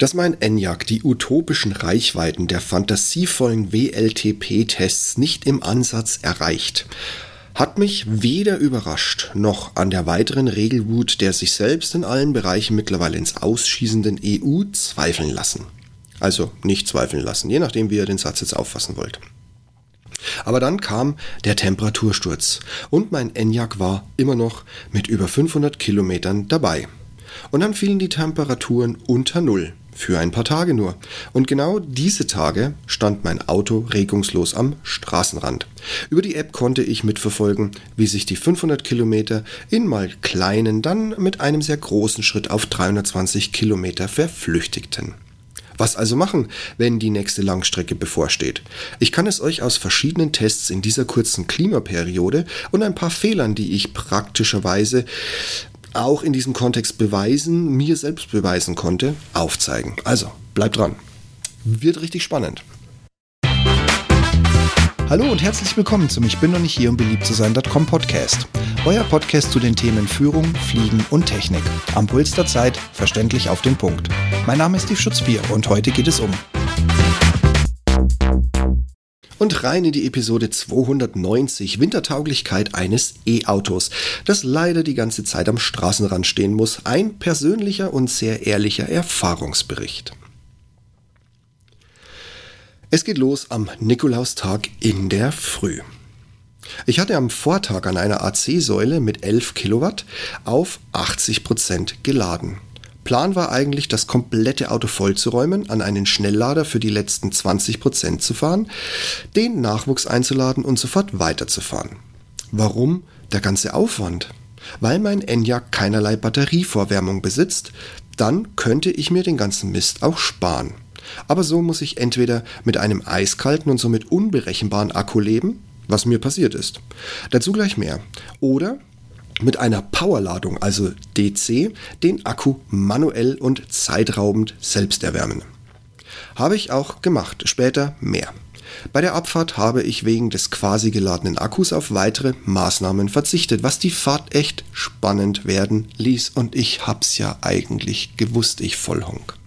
Dass mein ENIAC die utopischen Reichweiten der fantasievollen WLTP-Tests nicht im Ansatz erreicht, hat mich weder überrascht noch an der weiteren Regelwut der sich selbst in allen Bereichen mittlerweile ins Ausschießenden EU zweifeln lassen. Also nicht zweifeln lassen, je nachdem wie ihr den Satz jetzt auffassen wollt. Aber dann kam der Temperatursturz und mein ENIAC war immer noch mit über 500 Kilometern dabei. Und dann fielen die Temperaturen unter Null. Für ein paar Tage nur. Und genau diese Tage stand mein Auto regungslos am Straßenrand. Über die App konnte ich mitverfolgen, wie sich die 500 Kilometer in mal kleinen, dann mit einem sehr großen Schritt auf 320 Kilometer verflüchtigten. Was also machen, wenn die nächste Langstrecke bevorsteht? Ich kann es euch aus verschiedenen Tests in dieser kurzen Klimaperiode und ein paar Fehlern, die ich praktischerweise auch in diesem Kontext beweisen, mir selbst beweisen konnte, aufzeigen. Also, bleibt dran. Wird richtig spannend. Hallo und herzlich willkommen zum Ich bin noch nicht hier, um beliebt zu sein.com Podcast. Euer Podcast zu den Themen Führung, Fliegen und Technik. Am Puls der Zeit, verständlich auf den Punkt. Mein Name ist Steve Schutzbier und heute geht es um und rein in die Episode 290 Wintertauglichkeit eines E-Autos, das leider die ganze Zeit am Straßenrand stehen muss. Ein persönlicher und sehr ehrlicher Erfahrungsbericht. Es geht los am Nikolaustag in der Früh. Ich hatte am Vortag an einer AC-Säule mit 11 Kilowatt auf 80 Prozent geladen. Plan war eigentlich, das komplette Auto vollzuräumen, an einen Schnelllader für die letzten 20% zu fahren, den Nachwuchs einzuladen und sofort weiterzufahren. Warum der ganze Aufwand? Weil mein Enyaq keinerlei Batterievorwärmung besitzt, dann könnte ich mir den ganzen Mist auch sparen. Aber so muss ich entweder mit einem eiskalten und somit unberechenbaren Akku leben, was mir passiert ist. Dazu gleich mehr. Oder mit einer Powerladung, also DC, den Akku manuell und zeitraubend selbst erwärmen. Habe ich auch gemacht, später mehr. Bei der Abfahrt habe ich wegen des quasi geladenen Akkus auf weitere Maßnahmen verzichtet, was die Fahrt echt spannend werden ließ und ich hab's ja eigentlich gewusst, ich Vollhonk.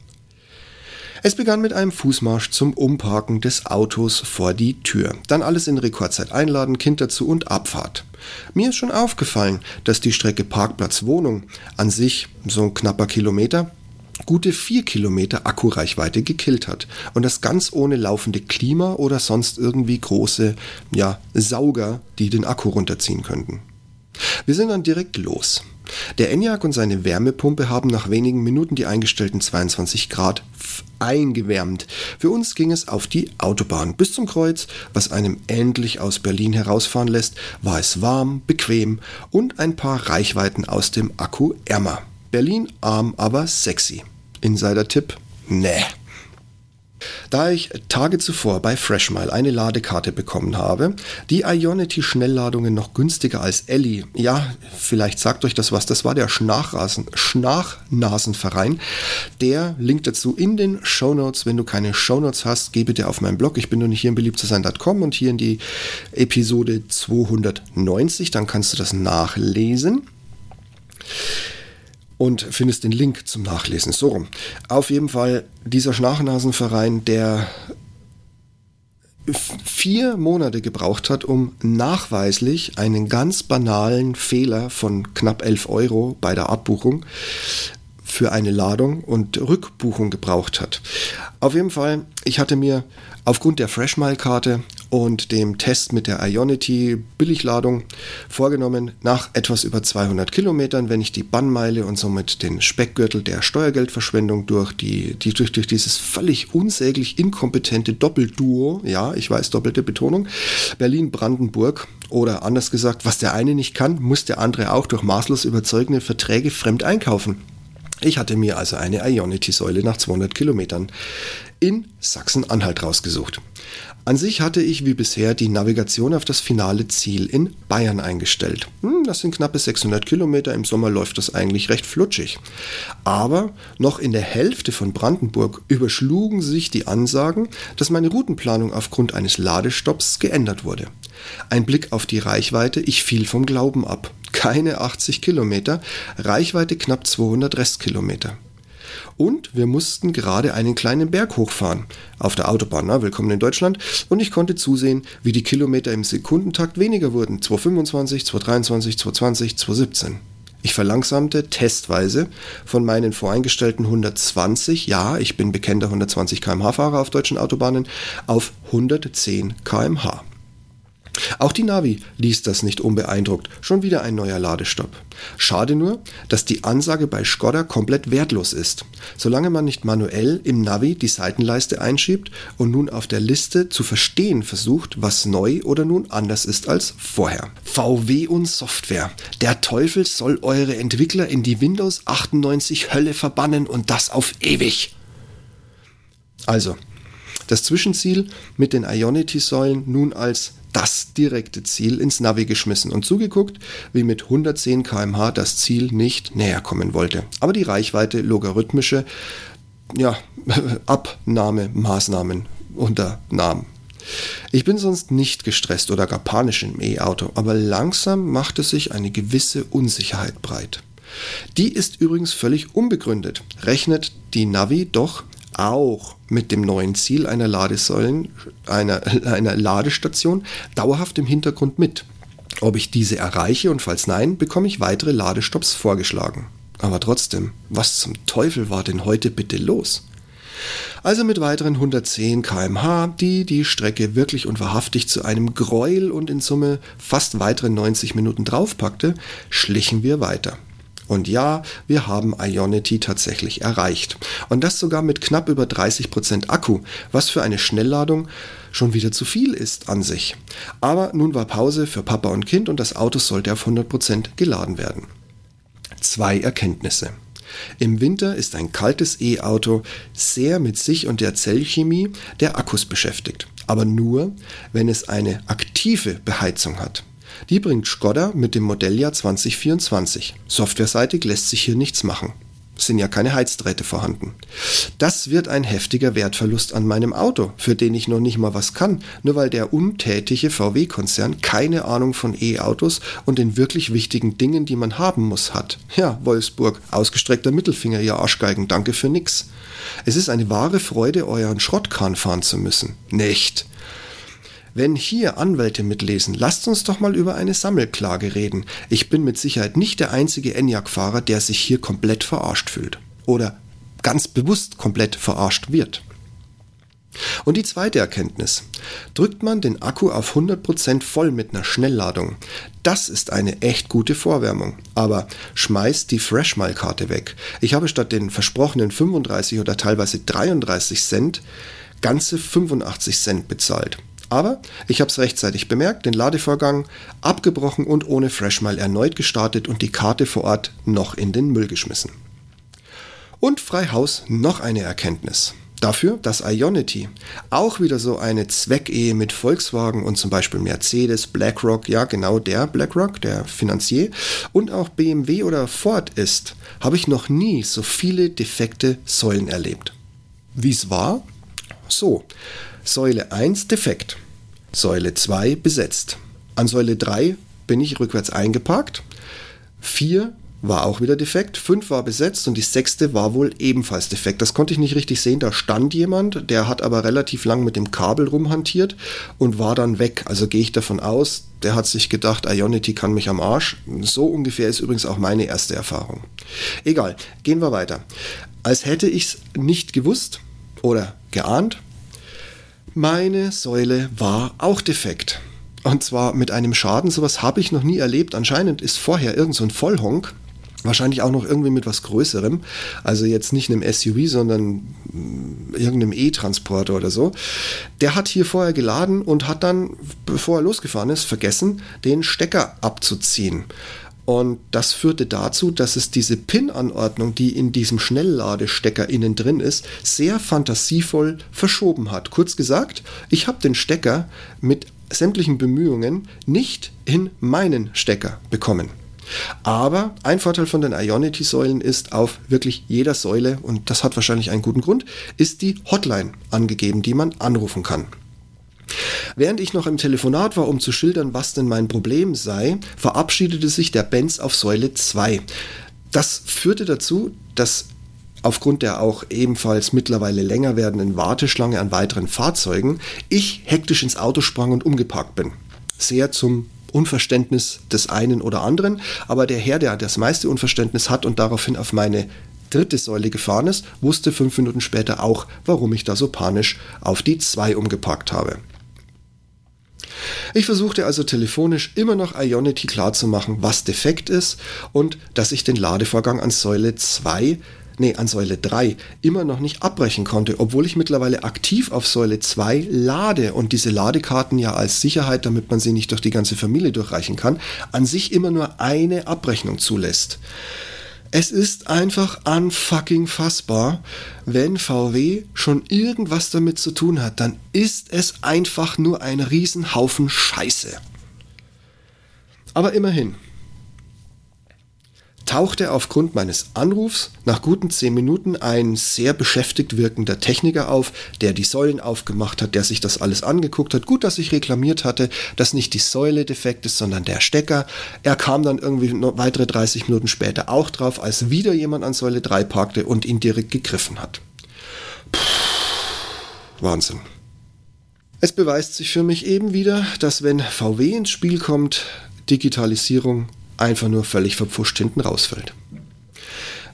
Es begann mit einem Fußmarsch zum Umparken des Autos vor die Tür. Dann alles in Rekordzeit einladen, Kind dazu und Abfahrt. Mir ist schon aufgefallen, dass die Strecke Parkplatz-Wohnung an sich so ein knapper Kilometer gute vier Kilometer Akkureichweite gekillt hat. Und das ganz ohne laufende Klima oder sonst irgendwie große, ja, Sauger, die den Akku runterziehen könnten. Wir sind dann direkt los. Der ENIAC und seine Wärmepumpe haben nach wenigen Minuten die eingestellten 22 Grad eingewärmt. Für uns ging es auf die Autobahn. Bis zum Kreuz, was einem endlich aus Berlin herausfahren lässt, war es warm, bequem und ein paar Reichweiten aus dem Akku ärmer. Berlin arm, aber sexy. Insider-Tipp? Nee. Da ich Tage zuvor bei Freshmile eine Ladekarte bekommen habe, die Ionity Schnellladungen noch günstiger als Ellie, ja, vielleicht sagt euch das was, das war der Schnachnasenverein. Der Link dazu in den Shownotes. Wenn du keine Shownotes hast, geh bitte auf meinen Blog, ich bin nur nicht hier in beliebt zu sein.com und hier in die Episode 290, dann kannst du das nachlesen und findest den Link zum Nachlesen. So rum. Auf jeden Fall dieser Schnachnasenverein, der vier Monate gebraucht hat, um nachweislich einen ganz banalen Fehler von knapp 11 Euro bei der Abbuchung für eine Ladung und Rückbuchung gebraucht hat. Auf jeden Fall, ich hatte mir aufgrund der Freshmile-Karte und dem Test mit der Ionity Billigladung vorgenommen, nach etwas über 200 Kilometern, wenn ich die Bannmeile und somit den Speckgürtel der Steuergeldverschwendung durch, die, die, durch, durch dieses völlig unsäglich inkompetente Doppelduo, ja, ich weiß, doppelte Betonung, Berlin-Brandenburg oder anders gesagt, was der eine nicht kann, muss der andere auch durch maßlos überzeugende Verträge fremd einkaufen. Ich hatte mir also eine Ionity-Säule nach 200 Kilometern in Sachsen-Anhalt rausgesucht. An sich hatte ich wie bisher die Navigation auf das finale Ziel in Bayern eingestellt. Hm, das sind knappe 600 Kilometer, im Sommer läuft das eigentlich recht flutschig. Aber noch in der Hälfte von Brandenburg überschlugen sich die Ansagen, dass meine Routenplanung aufgrund eines Ladestopps geändert wurde. Ein Blick auf die Reichweite, ich fiel vom Glauben ab. Keine 80 Kilometer, Reichweite knapp 200 Restkilometer. Und wir mussten gerade einen kleinen Berg hochfahren. Auf der Autobahn, na, willkommen in Deutschland. Und ich konnte zusehen, wie die Kilometer im Sekundentakt weniger wurden. 225, 223, 220, 217. Ich verlangsamte testweise von meinen voreingestellten 120, ja, ich bin bekennter 120 km/h Fahrer auf deutschen Autobahnen, auf 110 km/h. Auch die Navi ließ das nicht unbeeindruckt. Schon wieder ein neuer Ladestopp. Schade nur, dass die Ansage bei Skoda komplett wertlos ist. Solange man nicht manuell im Navi die Seitenleiste einschiebt und nun auf der Liste zu verstehen versucht, was neu oder nun anders ist als vorher. VW und Software. Der Teufel soll eure Entwickler in die Windows 98 Hölle verbannen und das auf ewig. Also, das Zwischenziel mit den Ionity-Säulen nun als das direkte Ziel ins Navi geschmissen und zugeguckt, wie mit 110 km/h das Ziel nicht näher kommen wollte. Aber die Reichweite logarithmische ja, Abnahmemaßnahmen unternahm. Ich bin sonst nicht gestresst oder gar panisch im E-Auto, aber langsam machte sich eine gewisse Unsicherheit breit. Die ist übrigens völlig unbegründet, rechnet die Navi doch auch mit dem neuen Ziel einer Ladesäulen, einer, einer Ladestation dauerhaft im Hintergrund mit. Ob ich diese erreiche und falls nein, bekomme ich weitere Ladestops vorgeschlagen. Aber trotzdem, was zum Teufel war denn heute bitte los? Also mit weiteren 110 km/h, die die Strecke wirklich und wahrhaftig zu einem Gräuel und in Summe fast weitere 90 Minuten draufpackte, schlichen wir weiter. Und ja, wir haben Ionity tatsächlich erreicht. Und das sogar mit knapp über 30% Akku, was für eine Schnellladung schon wieder zu viel ist an sich. Aber nun war Pause für Papa und Kind und das Auto sollte auf 100% geladen werden. Zwei Erkenntnisse. Im Winter ist ein kaltes E-Auto sehr mit sich und der Zellchemie der Akkus beschäftigt. Aber nur, wenn es eine aktive Beheizung hat. Die bringt Skoda mit dem Modelljahr 2024. Softwareseitig lässt sich hier nichts machen. Es sind ja keine Heizdrähte vorhanden. Das wird ein heftiger Wertverlust an meinem Auto, für den ich noch nicht mal was kann, nur weil der untätige VW-Konzern keine Ahnung von E-Autos und den wirklich wichtigen Dingen, die man haben muss, hat. Ja, Wolfsburg, ausgestreckter Mittelfinger, ihr Arschgeigen, danke für nix. Es ist eine wahre Freude, euren Schrottkahn fahren zu müssen. Nicht. Wenn hier Anwälte mitlesen, lasst uns doch mal über eine Sammelklage reden. Ich bin mit Sicherheit nicht der einzige ENIAC-Fahrer, der sich hier komplett verarscht fühlt. Oder ganz bewusst komplett verarscht wird. Und die zweite Erkenntnis. Drückt man den Akku auf 100% voll mit einer Schnellladung, das ist eine echt gute Vorwärmung. Aber schmeißt die Freshmile-Karte weg. Ich habe statt den versprochenen 35 oder teilweise 33 Cent ganze 85 Cent bezahlt. Aber ich habe es rechtzeitig bemerkt, den Ladevorgang abgebrochen und ohne Freshmile erneut gestartet und die Karte vor Ort noch in den Müll geschmissen. Und frei Haus noch eine Erkenntnis. Dafür, dass Ionity auch wieder so eine Zweckehe mit Volkswagen und zum Beispiel Mercedes, BlackRock, ja genau der BlackRock, der Finanzier, und auch BMW oder Ford ist, habe ich noch nie so viele defekte Säulen erlebt. Wie es war? So, Säule 1 defekt. Säule 2 besetzt. An Säule 3 bin ich rückwärts eingeparkt. 4 war auch wieder defekt, 5 war besetzt und die sechste war wohl ebenfalls defekt. Das konnte ich nicht richtig sehen, da stand jemand, der hat aber relativ lang mit dem Kabel rumhantiert und war dann weg. Also gehe ich davon aus, der hat sich gedacht, Ionity kann mich am Arsch. So ungefähr ist übrigens auch meine erste Erfahrung. Egal, gehen wir weiter. Als hätte ich es nicht gewusst oder geahnt, meine Säule war auch defekt. Und zwar mit einem Schaden, sowas habe ich noch nie erlebt. Anscheinend ist vorher irgend so ein Vollhonk, wahrscheinlich auch noch irgendwie mit was Größerem, also jetzt nicht einem SUV, sondern mm, irgendeinem E-Transporter oder so. Der hat hier vorher geladen und hat dann, bevor er losgefahren ist, vergessen, den Stecker abzuziehen. Und das führte dazu, dass es diese Pin-Anordnung, die in diesem Schnellladestecker innen drin ist, sehr fantasievoll verschoben hat. Kurz gesagt, ich habe den Stecker mit sämtlichen Bemühungen nicht in meinen Stecker bekommen. Aber ein Vorteil von den Ionity-Säulen ist, auf wirklich jeder Säule, und das hat wahrscheinlich einen guten Grund, ist die Hotline angegeben, die man anrufen kann. Während ich noch im Telefonat war, um zu schildern, was denn mein Problem sei, verabschiedete sich der Benz auf Säule 2. Das führte dazu, dass aufgrund der auch ebenfalls mittlerweile länger werdenden Warteschlange an weiteren Fahrzeugen, ich hektisch ins Auto sprang und umgeparkt bin. Sehr zum Unverständnis des einen oder anderen, aber der Herr, der das meiste Unverständnis hat und daraufhin auf meine dritte Säule gefahren ist, wusste fünf Minuten später auch, warum ich da so panisch auf die zwei umgeparkt habe. Ich versuchte also telefonisch immer noch Ionity klarzumachen, was defekt ist und dass ich den Ladevorgang an Säule 2 nee, an Säule 3 immer noch nicht abbrechen konnte, obwohl ich mittlerweile aktiv auf Säule 2 lade und diese Ladekarten ja als Sicherheit, damit man sie nicht durch die ganze Familie durchreichen kann, an sich immer nur eine Abrechnung zulässt. Es ist einfach unfucking fassbar, wenn VW schon irgendwas damit zu tun hat, dann ist es einfach nur ein Riesenhaufen Scheiße. Aber immerhin, tauchte aufgrund meines Anrufs nach guten zehn Minuten ein sehr beschäftigt wirkender Techniker auf, der die Säulen aufgemacht hat, der sich das alles angeguckt hat. Gut, dass ich reklamiert hatte, dass nicht die Säule defekt ist, sondern der Stecker. Er kam dann irgendwie weitere 30 Minuten später auch drauf, als wieder jemand an Säule 3 parkte und ihn direkt gegriffen hat. Puh, Wahnsinn. Es beweist sich für mich eben wieder, dass wenn VW ins Spiel kommt, Digitalisierung einfach nur völlig verpfuscht hinten rausfällt.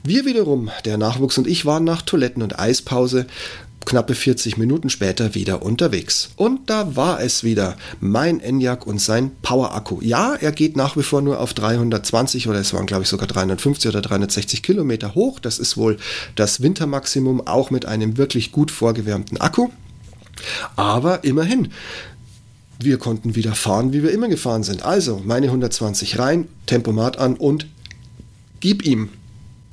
Wir wiederum, der Nachwuchs und ich, waren nach Toiletten- und Eispause knappe 40 Minuten später wieder unterwegs. Und da war es wieder, mein Enyaq und sein Power-Akku. Ja, er geht nach wie vor nur auf 320 oder es waren glaube ich sogar 350 oder 360 Kilometer hoch. Das ist wohl das Wintermaximum, auch mit einem wirklich gut vorgewärmten Akku. Aber immerhin, wir konnten wieder fahren, wie wir immer gefahren sind. Also meine 120 rein, Tempomat an und gib ihm.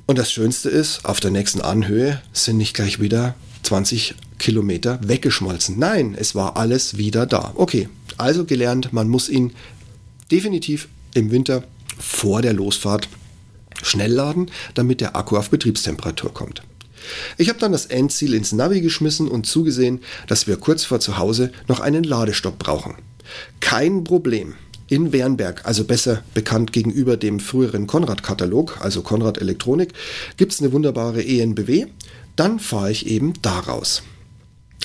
Und das Schönste ist, auf der nächsten Anhöhe sind nicht gleich wieder 20 Kilometer weggeschmolzen. Nein, es war alles wieder da. Okay, also gelernt, man muss ihn definitiv im Winter vor der Losfahrt schnell laden, damit der Akku auf Betriebstemperatur kommt. Ich habe dann das Endziel ins Navi geschmissen und zugesehen, dass wir kurz vor zu Hause noch einen Ladestopp brauchen. Kein Problem. In Wernberg, also besser bekannt gegenüber dem früheren Konrad-Katalog, also Konrad Elektronik, gibt es eine wunderbare ENBW. Dann fahre ich eben daraus.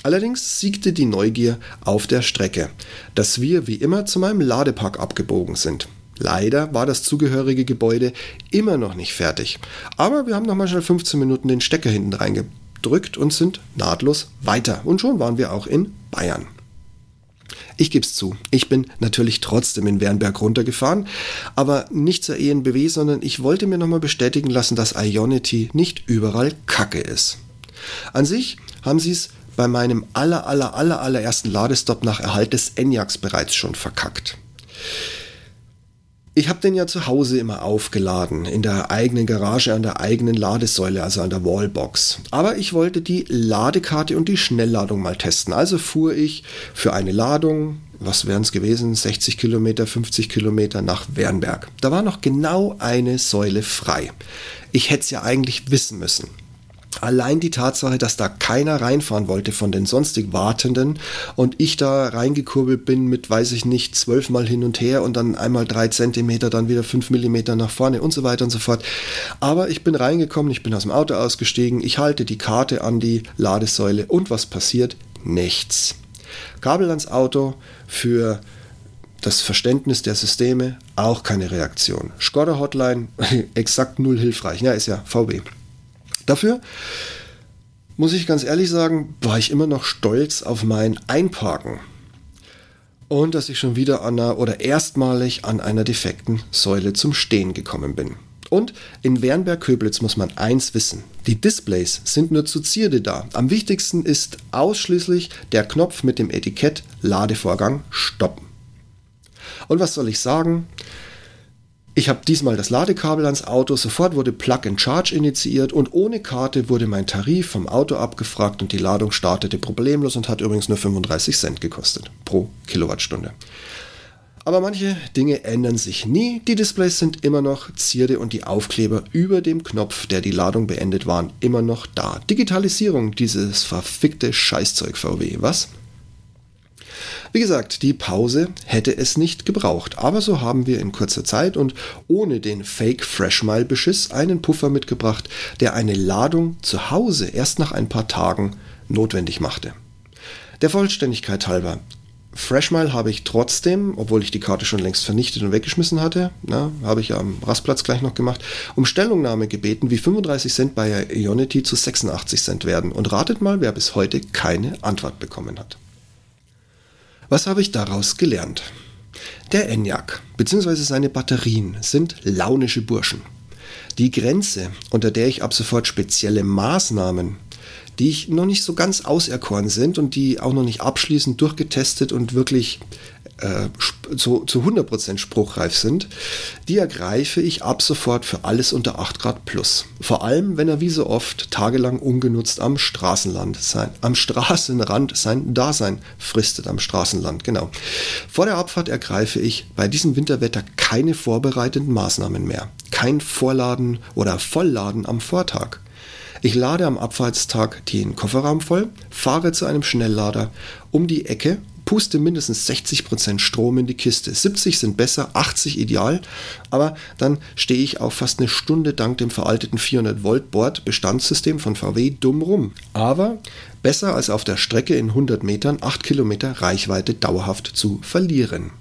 Allerdings siegte die Neugier auf der Strecke, dass wir wie immer zu meinem Ladepark abgebogen sind. Leider war das zugehörige Gebäude immer noch nicht fertig. Aber wir haben noch mal schnell 15 Minuten den Stecker hinten reingedrückt und sind nahtlos weiter. Und schon waren wir auch in Bayern. Ich gebe es zu, ich bin natürlich trotzdem in Wernberg runtergefahren, aber nicht zur ENBW, sondern ich wollte mir nochmal bestätigen lassen, dass Ionity nicht überall Kacke ist. An sich haben sie es bei meinem aller, aller, aller, allerersten Ladestopp nach Erhalt des Enyaqs bereits schon verkackt. Ich habe den ja zu Hause immer aufgeladen, in der eigenen Garage an der eigenen Ladesäule, also an der Wallbox. Aber ich wollte die Ladekarte und die Schnellladung mal testen. Also fuhr ich für eine Ladung, was wären es gewesen, 60 Kilometer, 50 Kilometer nach Wernberg. Da war noch genau eine Säule frei. Ich hätte es ja eigentlich wissen müssen. Allein die Tatsache, dass da keiner reinfahren wollte von den sonstig Wartenden und ich da reingekurbelt bin mit, weiß ich nicht, zwölfmal hin und her und dann einmal drei Zentimeter, dann wieder fünf Millimeter nach vorne und so weiter und so fort. Aber ich bin reingekommen, ich bin aus dem Auto ausgestiegen, ich halte die Karte an die Ladesäule und was passiert? Nichts. Kabel ans Auto für das Verständnis der Systeme, auch keine Reaktion. Skoda Hotline, exakt null hilfreich. Ja, ist ja VW. Dafür muss ich ganz ehrlich sagen, war ich immer noch stolz auf mein Einparken. Und dass ich schon wieder an einer oder erstmalig an einer defekten Säule zum Stehen gekommen bin. Und in Wernberg-Köblitz muss man eins wissen. Die Displays sind nur zu Zierde da. Am wichtigsten ist ausschließlich der Knopf mit dem Etikett Ladevorgang stoppen. Und was soll ich sagen? Ich habe diesmal das Ladekabel ans Auto, sofort wurde Plug and Charge initiiert und ohne Karte wurde mein Tarif vom Auto abgefragt und die Ladung startete problemlos und hat übrigens nur 35 Cent gekostet pro Kilowattstunde. Aber manche Dinge ändern sich nie. Die Displays sind immer noch Zierde und die Aufkleber über dem Knopf, der die Ladung beendet, waren immer noch da. Digitalisierung, dieses verfickte Scheißzeug VW, was? Wie gesagt, die Pause hätte es nicht gebraucht, aber so haben wir in kurzer Zeit und ohne den Fake Freshmile Beschiss einen Puffer mitgebracht, der eine Ladung zu Hause erst nach ein paar Tagen notwendig machte. Der Vollständigkeit halber, Freshmile habe ich trotzdem, obwohl ich die Karte schon längst vernichtet und weggeschmissen hatte, na, habe ich am Rastplatz gleich noch gemacht, um Stellungnahme gebeten, wie 35 Cent bei Ionity zu 86 Cent werden. Und ratet mal, wer bis heute keine Antwort bekommen hat. Was habe ich daraus gelernt? Der ENIAC bzw. seine Batterien sind launische Burschen. Die Grenze, unter der ich ab sofort spezielle Maßnahmen die ich noch nicht so ganz auserkoren sind und die auch noch nicht abschließend durchgetestet und wirklich äh, zu, zu 100% spruchreif sind, die ergreife ich ab sofort für alles unter 8 Grad plus. Vor allem, wenn er wie so oft tagelang ungenutzt am Straßenland sein, am Straßenrand sein Dasein fristet, am Straßenland, genau. Vor der Abfahrt ergreife ich bei diesem Winterwetter keine vorbereitenden Maßnahmen mehr. Kein Vorladen oder Vollladen am Vortag. Ich lade am Abfahrtstag den Kofferraum voll, fahre zu einem Schnelllader um die Ecke, puste mindestens 60% Strom in die Kiste. 70 sind besser, 80 ideal, aber dann stehe ich auch fast eine Stunde dank dem veralteten 400 Volt Board Bestandssystem von VW dumm rum. Aber besser als auf der Strecke in 100 Metern 8 Kilometer Reichweite dauerhaft zu verlieren.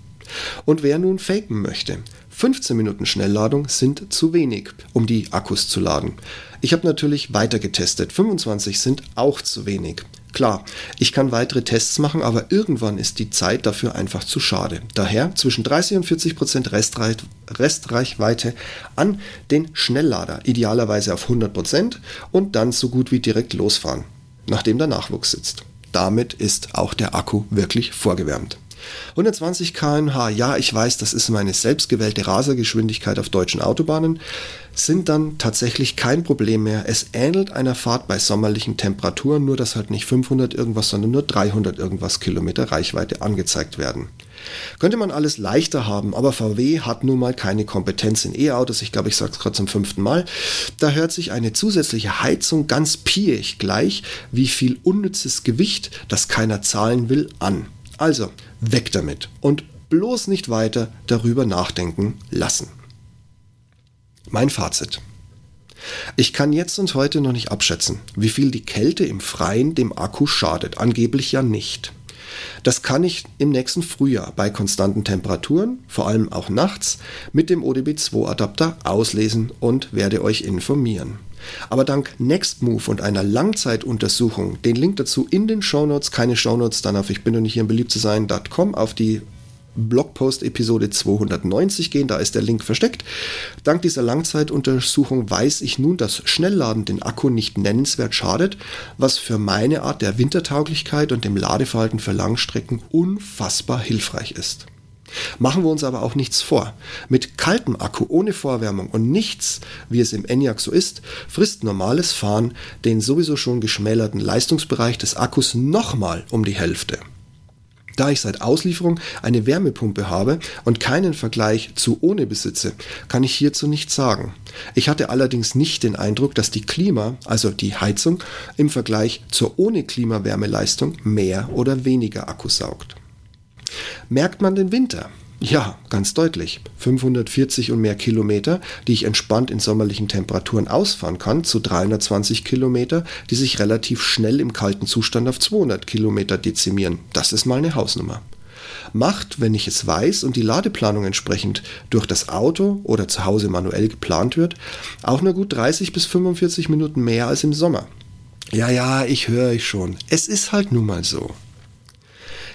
Und wer nun faken möchte, 15 Minuten Schnellladung sind zu wenig, um die Akkus zu laden. Ich habe natürlich weiter getestet. 25 sind auch zu wenig. Klar, ich kann weitere Tests machen, aber irgendwann ist die Zeit dafür einfach zu schade. Daher zwischen 30 und 40 Prozent Restreich Restreichweite an den Schnelllader, idealerweise auf 100 Prozent und dann so gut wie direkt losfahren, nachdem der Nachwuchs sitzt. Damit ist auch der Akku wirklich vorgewärmt. 120 km/h, ja, ich weiß, das ist meine selbstgewählte Rasergeschwindigkeit auf deutschen Autobahnen, sind dann tatsächlich kein Problem mehr. Es ähnelt einer Fahrt bei sommerlichen Temperaturen, nur dass halt nicht 500 irgendwas, sondern nur 300 irgendwas Kilometer Reichweite angezeigt werden. Könnte man alles leichter haben, aber VW hat nun mal keine Kompetenz in E-Autos. Ich glaube, ich sage es gerade zum fünften Mal. Da hört sich eine zusätzliche Heizung ganz piech gleich wie viel unnützes Gewicht, das keiner zahlen will, an. Also, weg damit und bloß nicht weiter darüber nachdenken lassen. Mein Fazit. Ich kann jetzt und heute noch nicht abschätzen, wie viel die Kälte im Freien dem Akku schadet, angeblich ja nicht. Das kann ich im nächsten Frühjahr bei konstanten Temperaturen, vor allem auch nachts, mit dem ODB2-Adapter auslesen und werde euch informieren. Aber dank Nextmove und einer Langzeituntersuchung, den Link dazu in den Shownotes, keine Shownotes, dann auf ich bin noch nicht hier im beliebt zu sein.com auf die Blogpost-Episode 290 gehen, da ist der Link versteckt. Dank dieser Langzeituntersuchung weiß ich nun, dass Schnellladen den Akku nicht nennenswert schadet, was für meine Art der Wintertauglichkeit und dem Ladeverhalten für Langstrecken unfassbar hilfreich ist. Machen wir uns aber auch nichts vor. Mit kaltem Akku ohne Vorwärmung und nichts, wie es im ENIAC so ist, frisst normales Fahren den sowieso schon geschmälerten Leistungsbereich des Akkus nochmal um die Hälfte. Da ich seit Auslieferung eine Wärmepumpe habe und keinen Vergleich zu ohne besitze, kann ich hierzu nichts sagen. Ich hatte allerdings nicht den Eindruck, dass die Klima, also die Heizung, im Vergleich zur ohne Klimawärmeleistung mehr oder weniger Akku saugt. Merkt man den Winter? Ja, ganz deutlich. 540 und mehr Kilometer, die ich entspannt in sommerlichen Temperaturen ausfahren kann, zu 320 Kilometer, die sich relativ schnell im kalten Zustand auf 200 Kilometer dezimieren. Das ist mal eine Hausnummer. Macht, wenn ich es weiß und die Ladeplanung entsprechend durch das Auto oder zu Hause manuell geplant wird, auch nur gut 30 bis 45 Minuten mehr als im Sommer. Ja, ja, ich höre euch schon. Es ist halt nun mal so.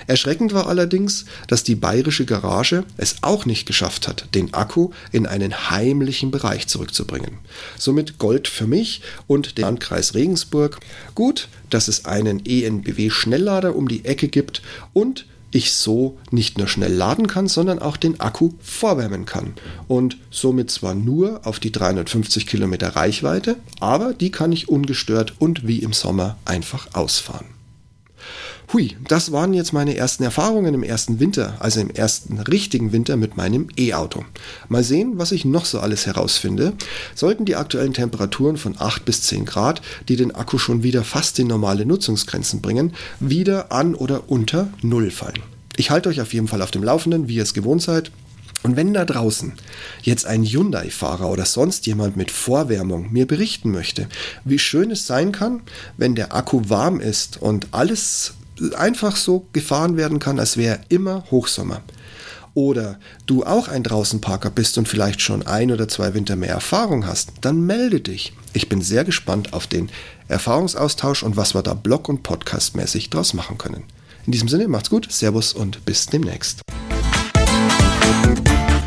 Erschreckend war allerdings, dass die bayerische Garage es auch nicht geschafft hat, den Akku in einen heimlichen Bereich zurückzubringen. Somit Gold für mich und den Landkreis Regensburg. Gut, dass es einen ENBW Schnelllader um die Ecke gibt und ich so nicht nur schnell laden kann, sondern auch den Akku vorwärmen kann. Und somit zwar nur auf die 350 Kilometer Reichweite, aber die kann ich ungestört und wie im Sommer einfach ausfahren. Hui, das waren jetzt meine ersten Erfahrungen im ersten Winter, also im ersten richtigen Winter mit meinem E-Auto. Mal sehen, was ich noch so alles herausfinde. Sollten die aktuellen Temperaturen von 8 bis 10 Grad, die den Akku schon wieder fast in normale Nutzungsgrenzen bringen, wieder an oder unter Null fallen. Ich halte euch auf jeden Fall auf dem Laufenden, wie ihr es gewohnt seid. Und wenn da draußen jetzt ein Hyundai-Fahrer oder sonst jemand mit Vorwärmung mir berichten möchte, wie schön es sein kann, wenn der Akku warm ist und alles einfach so gefahren werden kann, als wäre immer Hochsommer. Oder du auch ein Draußenparker bist und vielleicht schon ein oder zwei Winter mehr Erfahrung hast, dann melde dich. Ich bin sehr gespannt auf den Erfahrungsaustausch und was wir da Blog- und Podcast-mäßig draus machen können. In diesem Sinne, macht's gut, Servus und bis demnächst.